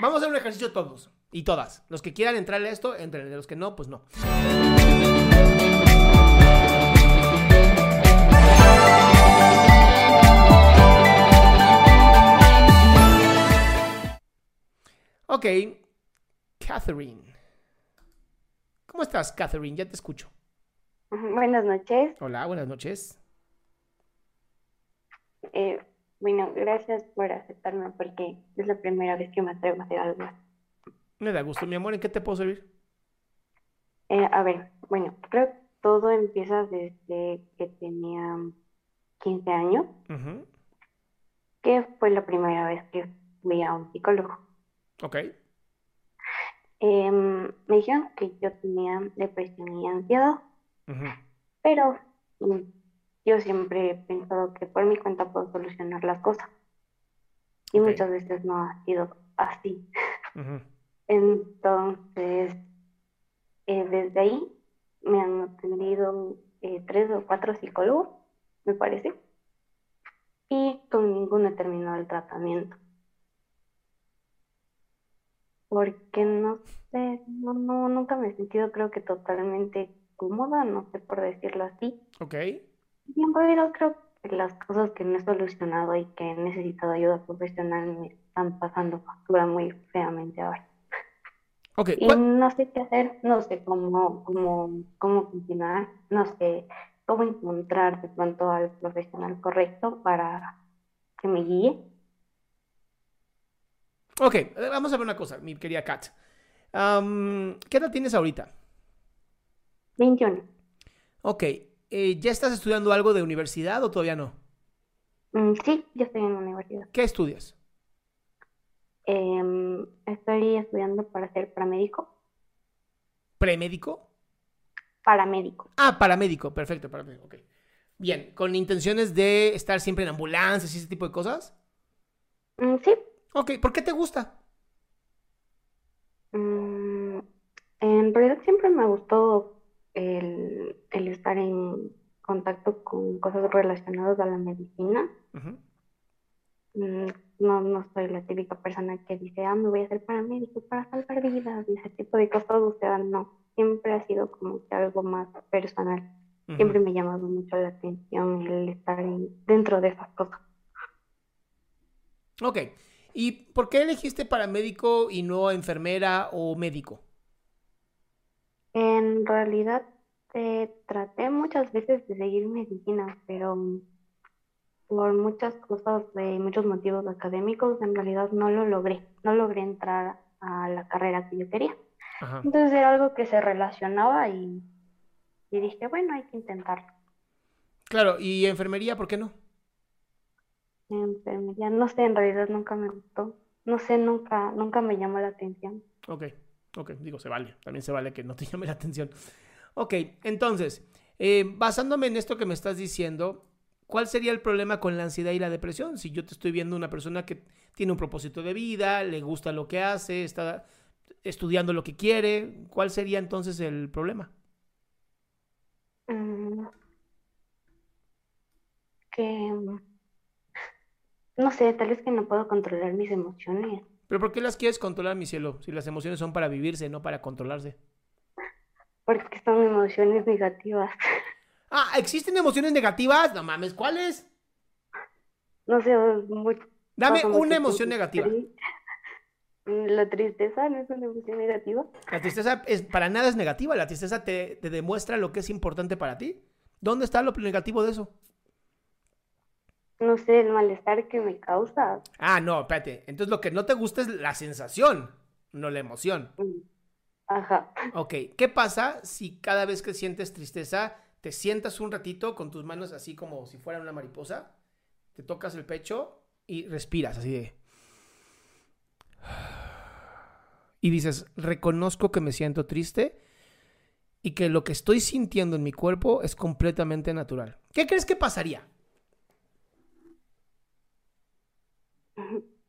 Vamos a hacer un ejercicio todos y todas. Los que quieran entrarle a esto, entren. De los que no, pues no. Ok, Catherine. ¿Cómo estás, Catherine? Ya te escucho. Buenas noches. Hola, buenas noches. Eh, bueno, gracias por aceptarme porque es la primera vez que me atrevo a hacer algo. Me da gusto, mi amor. ¿En qué te puedo servir? Eh, a ver, bueno, creo que todo empieza desde que tenía 15 años, que fue la primera vez que fui a un psicólogo. Ok. Em, me dijeron que yo tenía depresión y ansiedad, pero yo siempre he pensado que por mi cuenta puedo solucionar las cosas. Y muchas veces no ha sido así. Entonces, eh, desde ahí me han atendido eh, tres o cuatro psicólogos, me parece, y con ninguno he terminado el tratamiento. Porque no sé, no, no, nunca me he sentido creo que totalmente cómoda, no sé por decirlo así. Ok. Y en realidad creo que las cosas que no he solucionado y que he necesitado ayuda profesional me están pasando factura muy feamente ahora. Ok. Y ¿cuál- no sé qué hacer, no sé cómo, cómo, cómo continuar, no sé cómo encontrar de pronto al profesional correcto para que me guíe. Ok, eh, vamos a ver una cosa, mi querida Kat. Am, ¿qué edad tienes ahorita? 21. Ok, eh, ¿ya estás estudiando algo de universidad o todavía no? Mm, sí, yo estoy en la universidad. ¿Qué estudias? Em, estoy estudiando para ser paramédico. ¿Premédico? Paramédico. Ah, paramédico, perfecto, paramédico, ok. Bien, ¿con intenciones de estar siempre en ambulancias y ese tipo de cosas? Mm, sí. Ok, ¿por qué te gusta? Mm, en realidad siempre me gustó el, el estar en contacto con cosas relacionadas a la medicina. Mm, No, no soy la típica persona que dice, ah, me voy a hacer paramédico para salvar vidas ese tipo de cosas. O sea, no. Siempre ha sido como que algo más personal. Siempre me ha llamado mucho la atención el estar en- dentro de esas cosas. Ok, ¿y por qué elegiste paramédico y no enfermera o médico? En realidad, eh, traté muchas veces de seguir medicina, pero por muchas cosas, de muchos motivos académicos, en realidad no lo logré. No logré entrar a la carrera que yo quería. Ajá. Entonces era algo que se relacionaba y, y dije, bueno, hay que intentarlo. Claro, ¿y enfermería por qué no? Enfermería, no sé, en realidad nunca me gustó. No sé, nunca, nunca me llamó la atención. Ok, ok, digo, se vale. También se vale que no te llame la atención. Ok, entonces, eh, basándome en esto que me estás diciendo, ¿cuál sería el problema con la ansiedad y la depresión? Si yo te estoy viendo una persona que tiene un propósito de vida, le gusta lo que hace, está estudiando lo que quiere, ¿cuál sería entonces el problema? Mm, que, mm, no sé, tal vez que no puedo controlar mis emociones. ¿Pero por qué las quieres controlar, mi cielo? Si las emociones son para vivirse, no para controlarse. Porque son emociones negativas. Ah, ¿existen emociones negativas? No mames, ¿cuáles? No sé, muy- Dame una emoción negativa. La tristeza no es una emoción negativa. La tristeza es, para nada es negativa. La tristeza te, te demuestra lo que es importante para ti. ¿Dónde está lo negativo de eso? No sé, el malestar que me causa. Ah, no, espérate. Entonces lo que no te gusta es la sensación, no la emoción. Mm, Ajá. Ok, ¿qué pasa si cada vez que sientes tristeza te sientas un ratito con tus manos así como si fuera una mariposa? Te tocas el pecho y respiras así de... Y dices, reconozco que me siento triste y que lo que estoy sintiendo en mi cuerpo es completamente natural. ¿Qué crees que pasaría?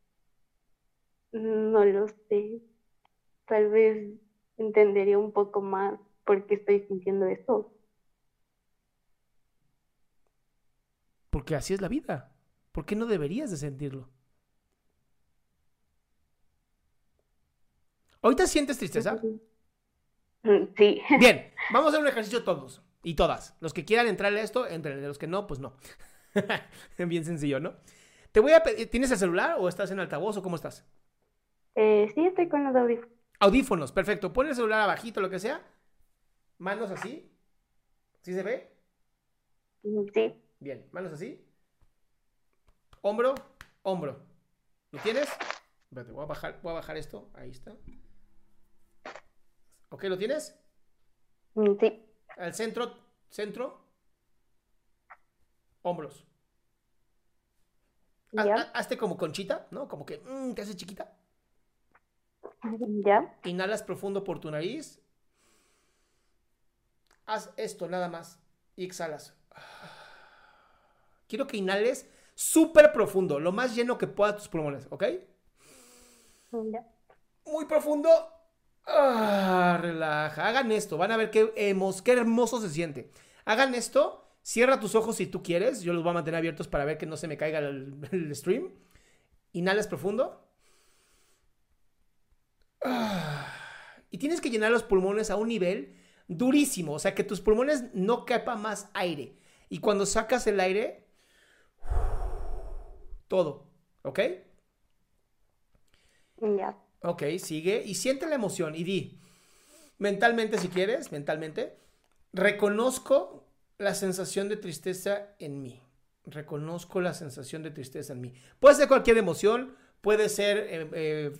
No lo sé. Tal vez entendería un poco más por qué estoy sintiendo esto. Porque así es la vida. ¿Por qué no deberías de sentirlo? ¿Ahorita sientes tristeza? Sí. Bien, vamos a hacer un ejercicio todos y todas. Los que quieran entrarle a esto, entre los que no, pues no. Bien sencillo, ¿no? Te voy a pedir, ¿tienes el celular o estás en altavoz o cómo estás? Eh, sí, estoy con los audífonos. Audífonos, perfecto. Pon el celular abajito, lo que sea. Manos así. ¿Sí se ve? Mm, Sí. Bien, manos así. Hombro, hombro. ¿Lo tienes? Espérate, voy a bajar, voy a bajar esto. Ahí está. ¿Ok? ¿Lo tienes? Mm, Sí. Al centro, centro. Hombros. Ya. Hazte como conchita, ¿no? Como que mm, te haces chiquita. Ya. Inhalas profundo por tu nariz. Haz esto nada más. Y exhalas. Quiero que inhales súper profundo, lo más lleno que pueda tus pulmones, ¿ok? Ya. Muy profundo. Ah, relaja. Hagan esto. Van a ver qué, hemos- qué hermoso se siente. Hagan esto. Cierra tus ojos si tú quieres. Yo los voy a mantener abiertos para ver que no se me caiga el, el stream. Inhalas profundo. Y tienes que llenar los pulmones a un nivel durísimo. O sea, que tus pulmones no quepa más aire. Y cuando sacas el aire, todo. ¿Ok? Ya. Ok, sigue y siente la emoción y di, mentalmente si quieres, mentalmente, reconozco la sensación de tristeza en mí. Reconozco la sensación de tristeza en mí. Puede ser cualquier emoción, puede ser eh, eh,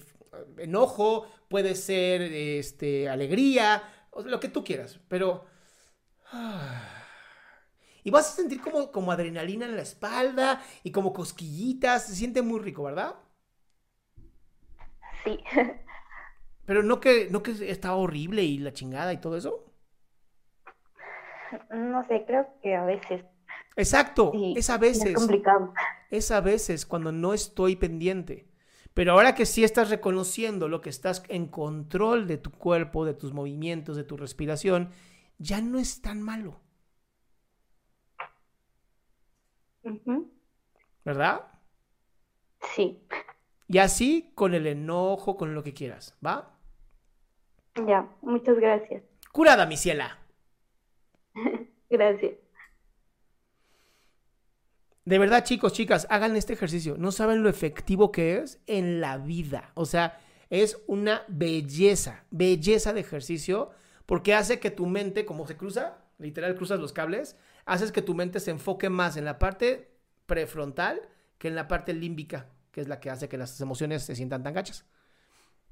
enojo, puede ser este, alegría, lo que tú quieras, pero... y vas a sentir como, como adrenalina en la espalda y como cosquillitas, se siente muy rico, ¿verdad? Sí. Pero no que, no que está horrible y la chingada y todo eso. No sé, creo que a veces Exacto, sí, es a es veces, complicado. es a veces cuando no estoy pendiente. Pero ahora que sí estás reconociendo lo que estás en control de tu cuerpo, de tus movimientos, de tu respiración, ya no es tan malo. ¿verdad? Sí. Y así con el enojo, con lo que quieras, ¿va? Ya. Muchas gracias. Curada, mi ciela. Gracias. De verdad, chicos, chicas, hagan este ejercicio. No saben lo efectivo que es en la vida. O sea, es una belleza, belleza de ejercicio, porque hace que tu mente, como se cruza, literal cruzas los cables, haces que tu mente se enfoque más en la parte prefrontal que en la parte límbica, que es la que hace que las emociones se sientan tan gachas.